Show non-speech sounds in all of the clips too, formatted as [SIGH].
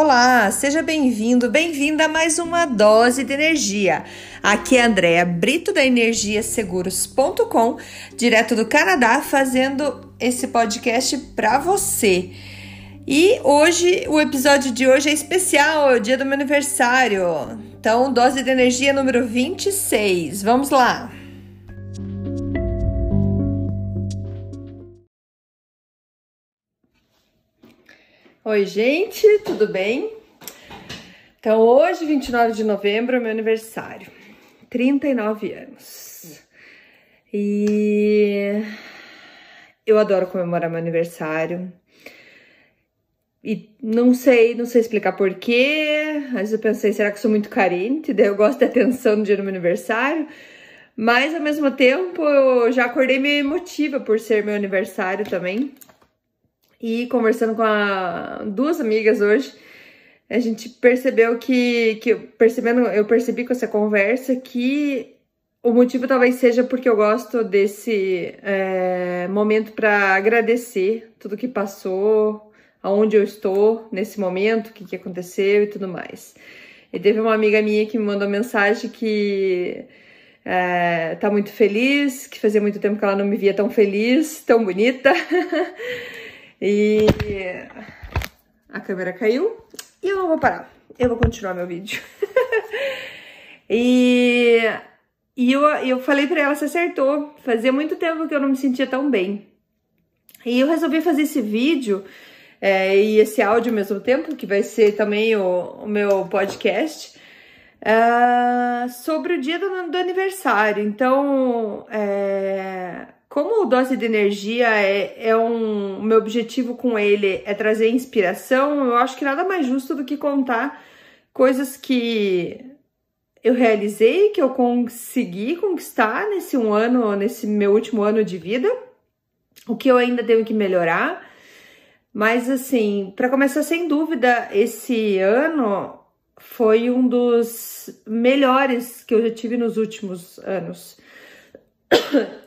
Olá, seja bem-vindo, bem-vinda a mais uma dose de energia. Aqui é a Andrea Brito da energiaseguros.com, direto do Canadá, fazendo esse podcast para você. E hoje, o episódio de hoje é especial, é o dia do meu aniversário. Então, dose de energia número 26. Vamos lá. Oi, gente, tudo bem? Então, hoje, 29 de novembro, é meu aniversário. 39 anos. E eu adoro comemorar meu aniversário. E não sei, não sei explicar porquê. Às vezes eu pensei, será que sou muito carente? Daí eu gosto de atenção no dia do meu aniversário. Mas ao mesmo tempo, eu já acordei meio emotiva por ser meu aniversário também. E conversando com a, duas amigas hoje, a gente percebeu que, que percebendo, eu percebi com essa conversa que o motivo talvez seja porque eu gosto desse é, momento para agradecer tudo que passou, aonde eu estou nesse momento, o que, que aconteceu e tudo mais. E teve uma amiga minha que me mandou mensagem que é, tá muito feliz, que fazia muito tempo que ela não me via tão feliz, tão bonita. [LAUGHS] E a câmera caiu e eu não vou parar. Eu vou continuar meu vídeo. [LAUGHS] e e eu, eu falei pra ela, se acertou. Fazia muito tempo que eu não me sentia tão bem. E eu resolvi fazer esse vídeo é, e esse áudio ao mesmo tempo, que vai ser também o, o meu podcast, uh, sobre o dia do, do aniversário. Então, é, como o Dose de Energia é, é um. Meu objetivo com ele é trazer inspiração, eu acho que nada mais justo do que contar coisas que eu realizei, que eu consegui conquistar nesse um ano, nesse meu último ano de vida, o que eu ainda tenho que melhorar. Mas assim, para começar, sem dúvida, esse ano foi um dos melhores que eu já tive nos últimos anos.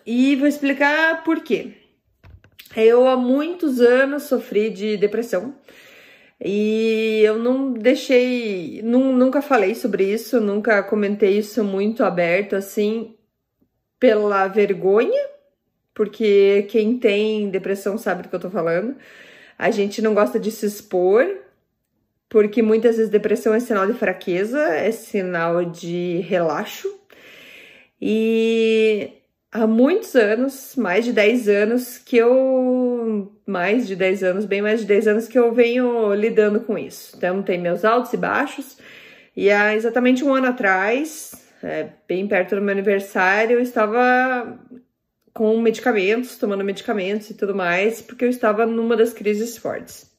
E vou explicar por quê. Eu há muitos anos sofri de depressão e eu não deixei, nunca falei sobre isso, nunca comentei isso muito aberto assim, pela vergonha, porque quem tem depressão sabe do que eu tô falando. A gente não gosta de se expor, porque muitas vezes depressão é sinal de fraqueza, é sinal de relaxo. E há muitos anos, mais de 10 anos, que eu. Mais de 10 anos, bem mais de 10 anos que eu venho lidando com isso. Então, tem meus altos e baixos. E há exatamente um ano atrás, é, bem perto do meu aniversário, eu estava com medicamentos, tomando medicamentos e tudo mais, porque eu estava numa das crises fortes.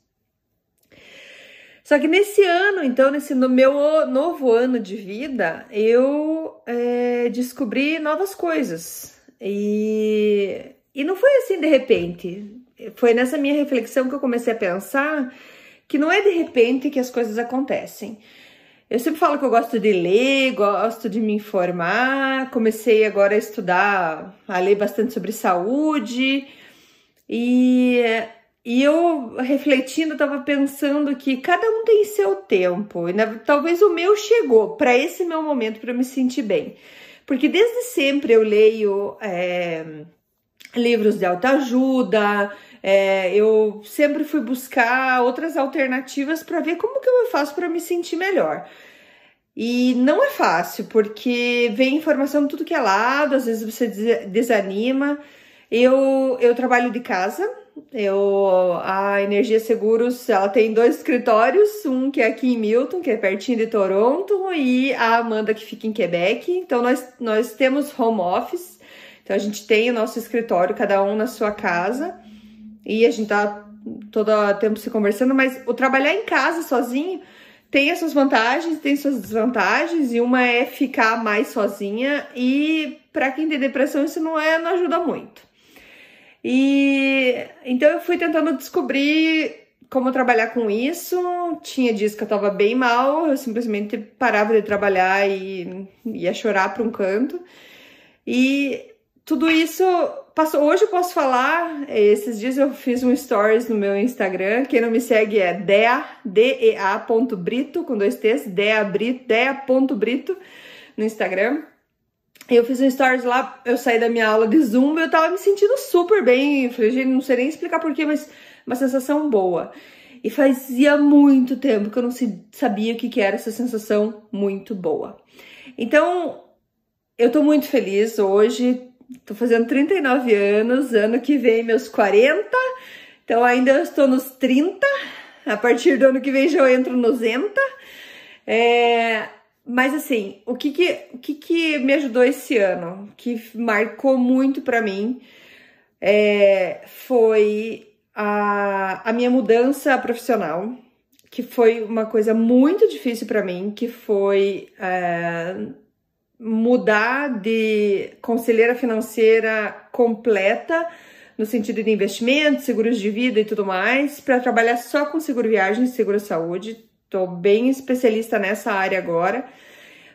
Só que nesse ano, então, nesse no meu novo ano de vida, eu é, descobri novas coisas. E, e não foi assim de repente. Foi nessa minha reflexão que eu comecei a pensar que não é de repente que as coisas acontecem. Eu sempre falo que eu gosto de ler, gosto de me informar. Comecei agora a estudar, a ler bastante sobre saúde. E, e eu, refletindo, estava pensando que cada um tem seu tempo. E talvez o meu chegou para esse meu momento, para me sentir bem. Porque desde sempre eu leio é, livros de autoajuda, é, eu sempre fui buscar outras alternativas para ver como que eu faço para me sentir melhor. E não é fácil, porque vem informação de tudo que é lado, às vezes você desanima. Eu, eu trabalho de casa, eu, a Energia Seguros, ela tem dois escritórios, um que é aqui em Milton, que é pertinho de Toronto, e a Amanda que fica em Quebec. Então nós, nós temos home office. Então a gente tem o nosso escritório, cada um na sua casa, e a gente tá todo tempo se conversando, mas o trabalhar em casa sozinho tem as suas vantagens, tem suas desvantagens, e uma é ficar mais sozinha, e para quem tem depressão isso não é, não ajuda muito. E então eu fui tentando descobrir como trabalhar com isso. Tinha dias que eu tava bem mal, eu simplesmente parava de trabalhar e ia chorar para um canto. E tudo isso passou, hoje eu posso falar, esses dias eu fiz um stories no meu Instagram, quem não me segue é dea, dea.brito, com dois T's, dea, brito, dea.brito no Instagram. Eu fiz um stories lá, eu saí da minha aula de Zumba, eu tava me sentindo super bem, falei, não sei nem explicar porquê, mas uma sensação boa. E fazia muito tempo que eu não sabia o que era essa sensação muito boa. Então, eu tô muito feliz hoje, tô fazendo 39 anos, ano que vem meus 40, então ainda estou nos 30, a partir do ano que vem já eu entro nos 90. É, mas assim, o que que, o que que me ajudou esse ano, que marcou muito para mim, é, foi a, a minha mudança profissional, que foi uma coisa muito difícil para mim, que foi é, mudar de conselheira financeira completa, no sentido de investimentos, seguros de vida e tudo mais, para trabalhar só com seguro viagem e seguro saúde. Estou bem especialista nessa área agora.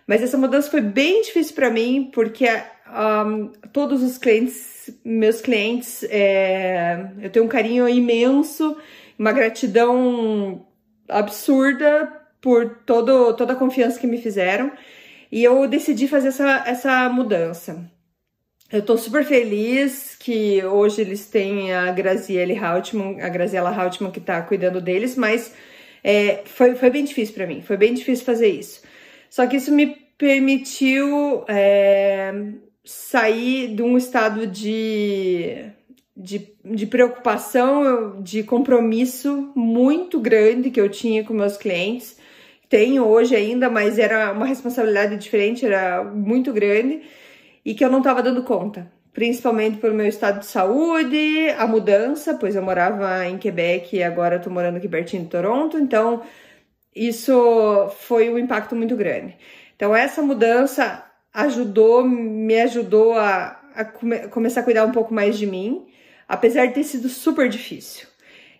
Mas essa mudança foi bem difícil para mim, porque um, todos os clientes, meus clientes, é, eu tenho um carinho imenso, uma gratidão absurda por todo, toda a confiança que me fizeram. E eu decidi fazer essa, essa mudança. Eu tô super feliz que hoje eles têm a Graziele Hautmann, a Graziela Hautmann que tá cuidando deles, mas é, foi, foi bem difícil para mim, foi bem difícil fazer isso. Só que isso me permitiu é, sair de um estado de, de, de preocupação, de compromisso muito grande que eu tinha com meus clientes. Tenho hoje ainda, mas era uma responsabilidade diferente, era muito grande e que eu não estava dando conta principalmente pelo meu estado de saúde, a mudança, pois eu morava em Quebec e agora tô morando aqui pertinho de Toronto, então isso foi um impacto muito grande. Então essa mudança ajudou, me ajudou a, a come, começar a cuidar um pouco mais de mim, apesar de ter sido super difícil.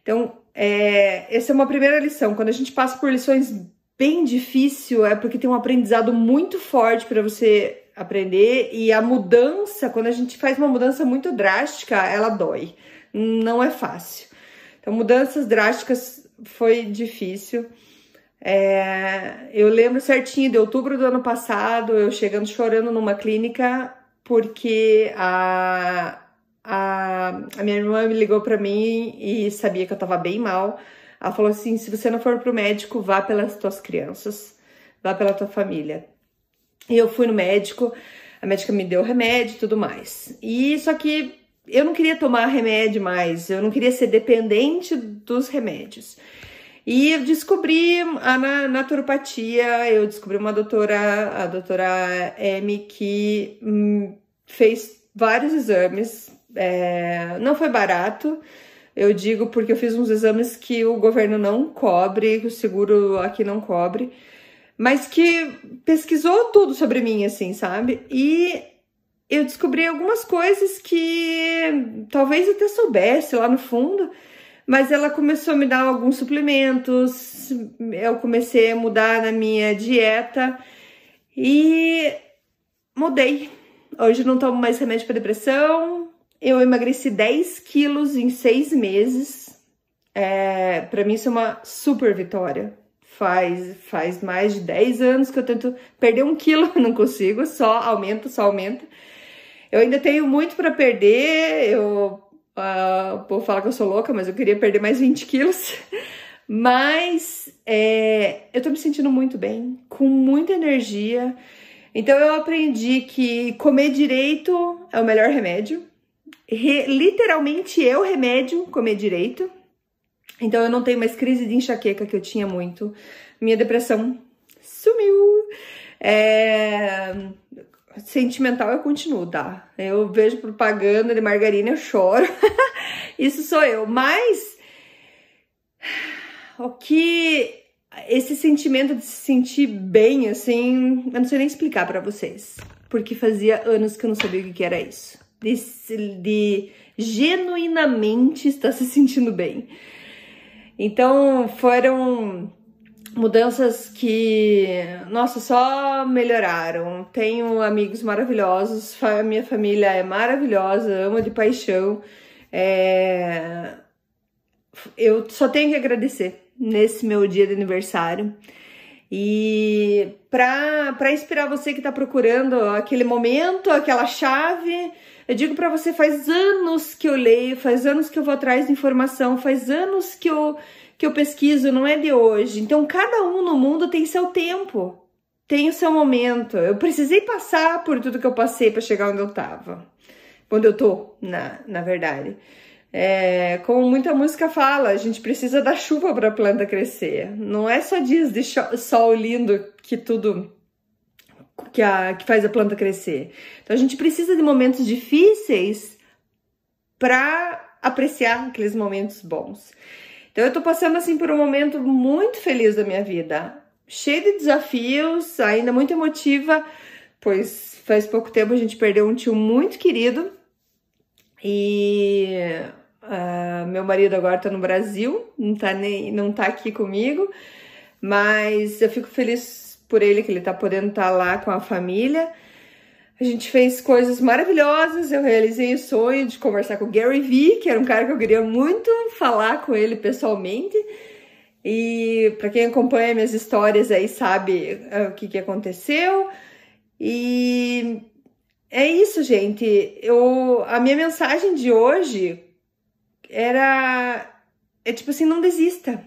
Então, é, essa é uma primeira lição. Quando a gente passa por lições bem difíceis, é porque tem um aprendizado muito forte para você aprender e a mudança, quando a gente faz uma mudança muito drástica, ela dói. Não é fácil. Então, mudanças drásticas foi difícil. É, eu lembro certinho de outubro do ano passado, eu chegando chorando numa clínica porque a, a, a minha irmã me ligou para mim e sabia que eu tava bem mal. Ela falou assim: se você não for pro médico, vá pelas tuas crianças, vá pela tua família. E eu fui no médico, a médica me deu remédio e tudo mais. E só que eu não queria tomar remédio mais, eu não queria ser dependente dos remédios. E eu descobri a naturopatia, eu descobri uma doutora, a doutora M, que hum, fez vários exames. É, não foi barato, eu digo porque eu fiz uns exames que o governo não cobre, que o seguro aqui não cobre mas que pesquisou tudo sobre mim, assim, sabe? E eu descobri algumas coisas que talvez eu até soubesse lá no fundo, mas ela começou a me dar alguns suplementos, eu comecei a mudar na minha dieta e mudei. Hoje não tomo mais remédio para depressão, eu emagreci 10 quilos em seis meses. É, para mim isso é uma super vitória, Faz, faz mais de 10 anos que eu tento perder um quilo, [LAUGHS] não consigo, só aumenta, só aumenta. Eu ainda tenho muito para perder, eu uh, o povo fala que eu sou louca, mas eu queria perder mais 20 quilos. [LAUGHS] Mas é, eu tô me sentindo muito bem, com muita energia. Então eu aprendi que comer direito é o melhor remédio. Re, literalmente é o remédio comer direito. Então eu não tenho mais crise de enxaqueca que eu tinha muito. Minha depressão sumiu. É... Sentimental eu continuo, tá? Eu vejo propaganda de margarina, eu choro. [LAUGHS] Isso sou eu. Mas o que esse sentimento de se sentir bem, assim, eu não sei nem explicar para vocês. Porque fazia anos que eu não sabia o que era isso. De, de genuinamente estar se sentindo bem. Então foram mudanças que, nossa, só melhoraram. Tenho amigos maravilhosos, a minha família é maravilhosa, amo de paixão. É... Eu só tenho que agradecer nesse meu dia de aniversário. E para inspirar você que está procurando aquele momento, aquela chave, eu digo para você: faz anos que eu leio, faz anos que eu vou atrás de informação, faz anos que eu, que eu pesquiso, não é de hoje. Então, cada um no mundo tem seu tempo, tem o seu momento. Eu precisei passar por tudo que eu passei para chegar onde eu estava, onde eu tô, na, na verdade. É, como muita música fala, a gente precisa da chuva para a planta crescer. Não é só dias de sol lindo que tudo que, a, que faz a planta crescer. Então a gente precisa de momentos difíceis para apreciar aqueles momentos bons. Então eu tô passando assim por um momento muito feliz da minha vida, cheio de desafios, ainda muito emotiva, pois faz pouco tempo a gente perdeu um tio muito querido e uh, meu marido agora tá no Brasil, não tá, nem, não tá aqui comigo, mas eu fico feliz por ele que ele tá podendo estar tá lá com a família. A gente fez coisas maravilhosas. Eu realizei o sonho de conversar com o Gary Vee, que era um cara que eu queria muito falar com ele pessoalmente. E para quem acompanha minhas histórias aí sabe uh, o que, que aconteceu. E é isso, gente. Eu, a minha mensagem de hoje era é tipo assim, não desista.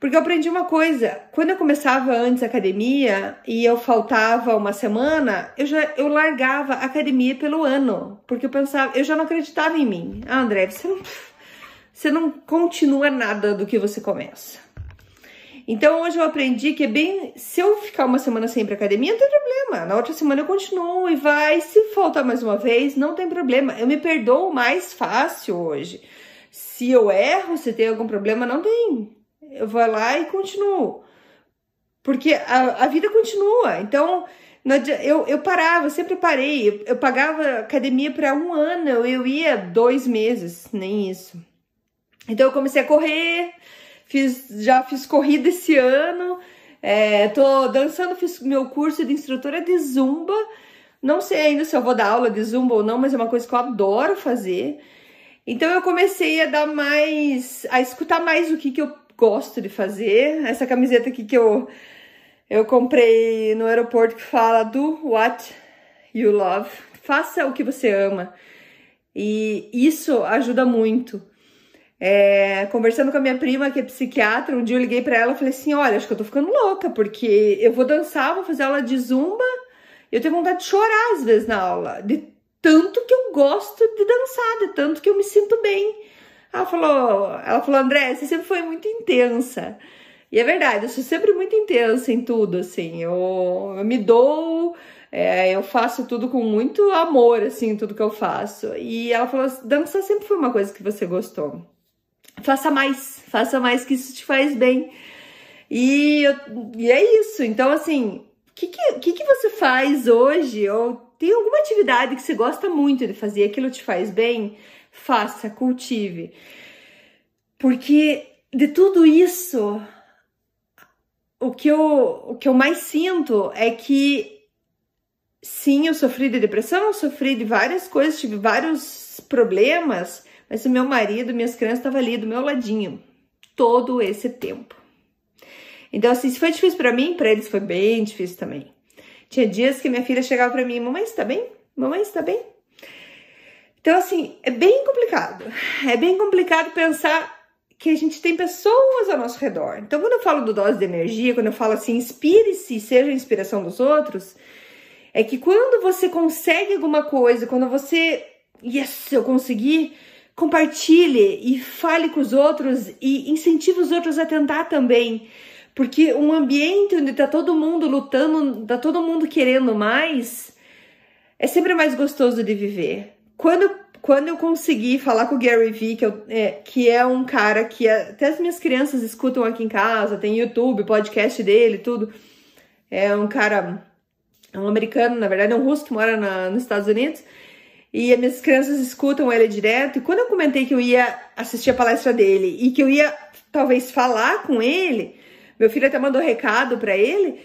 Porque eu aprendi uma coisa, quando eu começava antes a academia e eu faltava uma semana, eu já eu largava a academia pelo ano, porque eu pensava, eu já não acreditava em mim. Ah, André, você não você não continua nada do que você começa. Então hoje eu aprendi que é bem. Se eu ficar uma semana sem ir pra academia, não tem problema. Na outra semana eu continuo e vai. Se faltar mais uma vez, não tem problema. Eu me perdoo mais fácil hoje. Se eu erro, se tem algum problema, não tem. Eu vou lá e continuo. Porque a, a vida continua. Então, eu, eu parava, sempre parei. Eu, eu pagava academia para um ano, eu ia dois meses, nem isso. Então eu comecei a correr, fiz, já fiz corrida esse ano, é, tô dançando, fiz meu curso de instrutora de zumba. Não sei ainda se eu vou dar aula de zumba ou não, mas é uma coisa que eu adoro fazer. Então eu comecei a dar mais, a escutar mais o que, que eu gosto de fazer. Essa camiseta aqui que eu, eu comprei no aeroporto que fala do what you love. Faça o que você ama. E isso ajuda muito. É, conversando com a minha prima, que é psiquiatra, um dia eu liguei para ela e falei assim: Olha, acho que eu tô ficando louca, porque eu vou dançar, vou fazer aula de zumba, eu tenho vontade de chorar às vezes na aula, de tanto que eu gosto de dançar, de tanto que eu me sinto bem. Ela falou, ela falou, André, você sempre foi muito intensa. E é verdade, eu sou sempre muito intensa em tudo, assim, eu, eu me dou, é, eu faço tudo com muito amor, assim, tudo que eu faço. E ela falou, dança sempre foi uma coisa que você gostou faça mais, faça mais que isso te faz bem. E, e é isso. Então, assim, o que, que, que, você faz hoje? Ou tem alguma atividade que você gosta muito de fazer, aquilo te faz bem? Faça, cultive. Porque de tudo isso, o que eu, o que eu mais sinto é que sim, eu sofri de depressão, eu sofri de várias coisas, tive vários problemas, mas o meu marido, minhas crianças estavam ali do meu ladinho todo esse tempo. Então, assim, se foi difícil para mim, para eles foi bem difícil também. Tinha dias que minha filha chegava para mim, mamãe, está bem? Mamãe, está bem? Então, assim, é bem complicado. É bem complicado pensar que a gente tem pessoas ao nosso redor. Então, quando eu falo do dose de energia, quando eu falo assim, inspire-se, seja a inspiração dos outros, é que quando você consegue alguma coisa, quando você, yes, eu consegui, compartilhe e fale com os outros e incentive os outros a tentar também. Porque um ambiente onde tá todo mundo lutando, tá todo mundo querendo mais, é sempre mais gostoso de viver. Quando, quando eu consegui falar com o Gary Vee, que, é, que é um cara que até as minhas crianças escutam aqui em casa, tem YouTube, podcast dele, tudo. É um cara, é um americano, na verdade é um russo que mora na, nos Estados Unidos e as minhas crianças escutam ele direto. E quando eu comentei que eu ia assistir a palestra dele e que eu ia talvez falar com ele, Meu filho até mandou recado para ele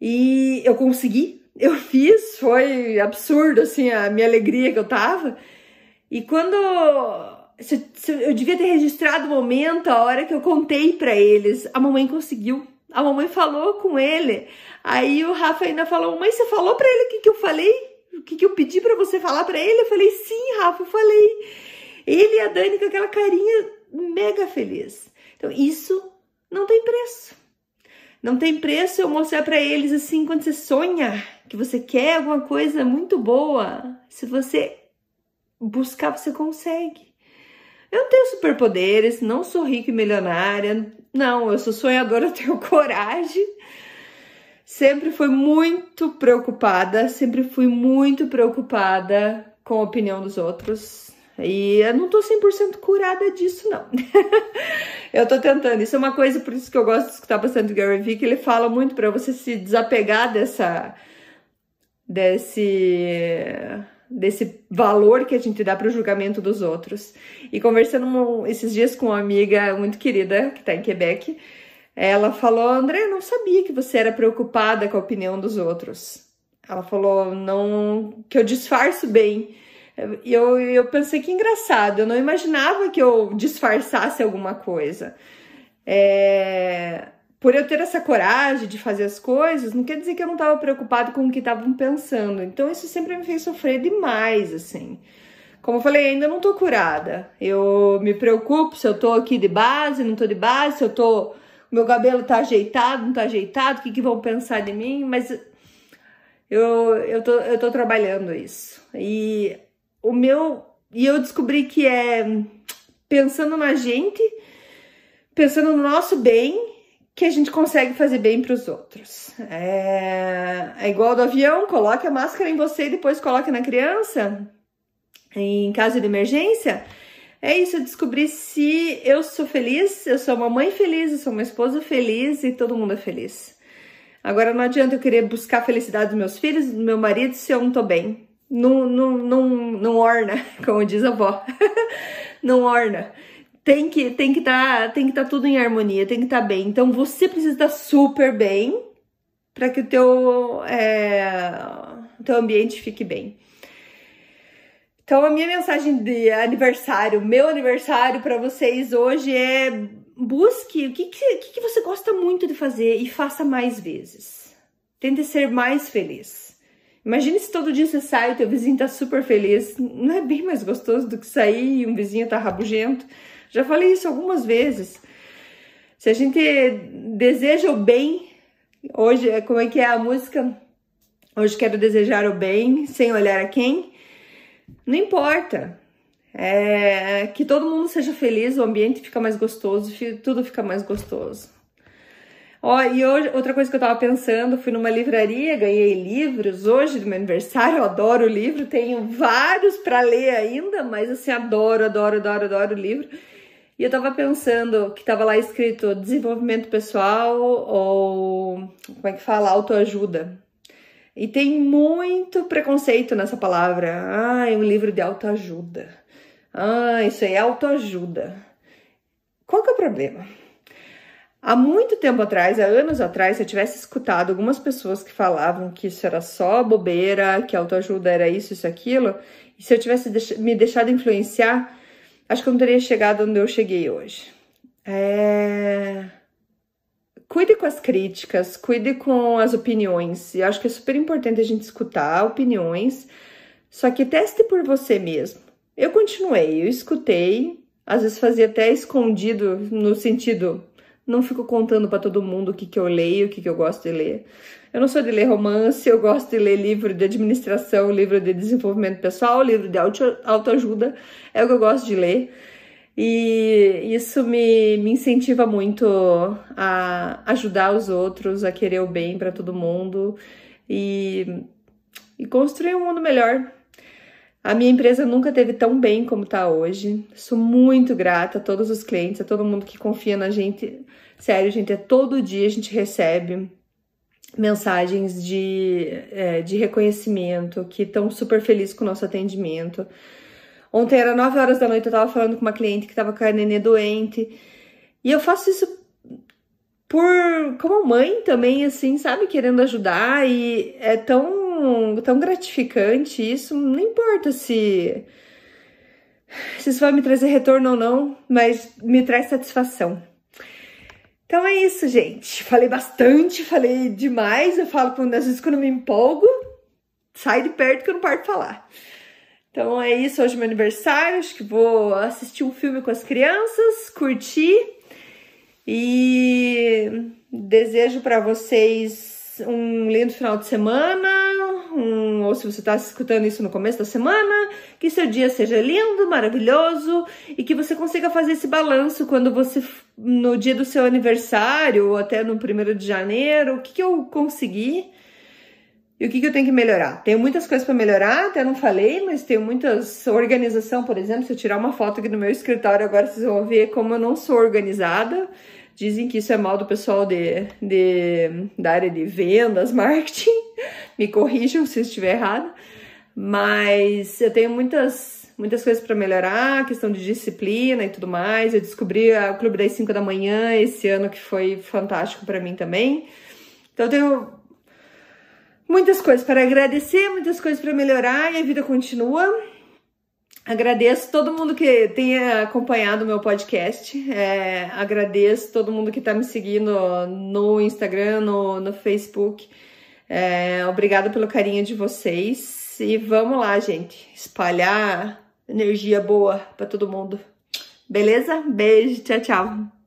e eu consegui. Eu [LAUGHS] fiz, foi absurdo assim a minha alegria que eu tava. E quando eu devia ter registrado o momento, a hora que eu contei para eles, a mamãe conseguiu. A mamãe falou com ele. Aí o Rafa ainda falou: "Mãe, você falou para ele o que, que eu falei? O que, que eu pedi para você falar para ele?" Eu falei: "Sim, Rafa, eu falei." Ele e a Dani com aquela carinha mega feliz. Então, isso não tem preço. Não tem preço eu mostrar para eles assim, quando você sonha que você quer alguma coisa muito boa, se você buscar, você consegue. Eu não tenho superpoderes, não sou rica e milionária, não, eu sou sonhadora, [LAUGHS] eu tenho coragem. Sempre fui muito preocupada, sempre fui muito preocupada com a opinião dos outros. E eu não tô 100% curada disso, não. [LAUGHS] eu tô tentando. Isso é uma coisa, por isso que eu gosto de escutar bastante o Gary Vee, que ele fala muito para você se desapegar dessa. desse desse valor que a gente dá para o julgamento dos outros. E conversando esses dias com uma amiga muito querida que está em Quebec, ela falou: André, eu não sabia que você era preocupada com a opinião dos outros. Ela falou não que eu disfarço bem. Eu, eu pensei que engraçado, eu não imaginava que eu disfarçasse alguma coisa. É, por eu ter essa coragem de fazer as coisas, não quer dizer que eu não estava preocupado com o que estavam pensando. Então isso sempre me fez sofrer demais, assim. Como eu falei, ainda não tô curada. Eu me preocupo se eu tô aqui de base, não tô de base, se eu tô. Meu cabelo tá ajeitado, não tá ajeitado, o que, que vão pensar de mim, mas eu, eu, tô, eu tô trabalhando isso. E o meu. E eu descobri que é pensando na gente, pensando no nosso bem que a gente consegue fazer bem para os outros. É, é igual do avião, coloque a máscara em você e depois coloque na criança. Em caso de emergência, é isso, eu descobri se eu sou feliz, eu sou uma mãe feliz, eu sou uma esposa feliz e todo mundo é feliz. Agora não adianta eu querer buscar a felicidade dos meus filhos, do meu marido, se eu não tô bem. Não, não, não, não orna, [LAUGHS] como diz a avó. [LAUGHS] não orna tem que tem que tá, tem que estar tá tudo em harmonia, tem que estar tá bem. Então você precisa estar super bem para que o teu, é, teu ambiente fique bem. Então a minha mensagem de aniversário, meu aniversário para vocês hoje é busque o que, que, que você gosta muito de fazer e faça mais vezes. Tente ser mais feliz. Imagine se todo dia você sai e teu vizinho tá super feliz. Não é bem mais gostoso do que sair e um vizinho tá rabugento? Já falei isso algumas vezes. Se a gente deseja o bem, hoje, como é que é a música? Hoje quero desejar o bem, sem olhar a quem. Não importa. É, que todo mundo seja feliz, o ambiente fica mais gostoso, tudo fica mais gostoso. Ó, e hoje, outra coisa que eu tava pensando, fui numa livraria, ganhei livros hoje do meu aniversário, eu adoro livro, tenho vários para ler ainda, mas assim, adoro, adoro, adoro, adoro o livro. E eu tava pensando que tava lá escrito desenvolvimento pessoal ou como é que fala? Autoajuda. E tem muito preconceito nessa palavra. Ah, é um livro de autoajuda. Ah, isso aí é autoajuda. Qual que é o problema? Há muito tempo atrás, há anos atrás, se eu tivesse escutado algumas pessoas que falavam que isso era só bobeira, que autoajuda era isso, isso, aquilo, e se eu tivesse me deixado influenciar, acho que eu não teria chegado onde eu cheguei hoje. É... Cuide com as críticas, cuide com as opiniões. E acho que é super importante a gente escutar opiniões, só que teste por você mesmo. Eu continuei, eu escutei, às vezes fazia até escondido no sentido não fico contando para todo mundo o que, que eu leio, o que, que eu gosto de ler. Eu não sou de ler romance, eu gosto de ler livro de administração, livro de desenvolvimento pessoal, livro de auto, autoajuda, é o que eu gosto de ler. E isso me, me incentiva muito a ajudar os outros, a querer o bem para todo mundo e, e construir um mundo melhor. A minha empresa nunca teve tão bem como está hoje. Sou muito grata a todos os clientes, a todo mundo que confia na gente. Sério, gente, é todo dia a gente recebe mensagens de, é, de reconhecimento, que estão super felizes com o nosso atendimento. Ontem era 9 horas da noite, eu tava falando com uma cliente que tava com a nenê doente. E eu faço isso por como mãe também, assim, sabe, querendo ajudar e é tão, tão gratificante isso. Não importa se, se isso vai me trazer retorno ou não, mas me traz satisfação. Então é isso, gente. Falei bastante, falei demais. Eu falo quando, às vezes quando eu me empolgo, sai de perto que eu não paro de falar. Então é isso, hoje é meu aniversário. Acho que vou assistir um filme com as crianças, curtir e desejo para vocês um lindo final de semana, um, ou se você está escutando isso no começo da semana, que seu dia seja lindo, maravilhoso e que você consiga fazer esse balanço quando você, no dia do seu aniversário ou até no primeiro de janeiro, o que, que eu consegui e o que, que eu tenho que melhorar. Tenho muitas coisas para melhorar, até não falei, mas tenho muitas. Organização, por exemplo, se eu tirar uma foto aqui no meu escritório agora, vocês vão ver como eu não sou organizada. Dizem que isso é mal do pessoal de, de, da área de vendas, [LAUGHS] marketing. Me corrijam se estiver errado. Mas eu tenho muitas, muitas coisas para melhorar, questão de disciplina e tudo mais. Eu descobri o Clube das 5 da manhã esse ano, que foi fantástico para mim também. Então eu tenho muitas coisas para agradecer, muitas coisas para melhorar e a vida continua. Agradeço todo mundo que tenha acompanhado o meu podcast. É, agradeço todo mundo que está me seguindo no Instagram, no, no Facebook. É, obrigada pelo carinho de vocês. E vamos lá, gente. Espalhar energia boa para todo mundo. Beleza? Beijo, tchau, tchau.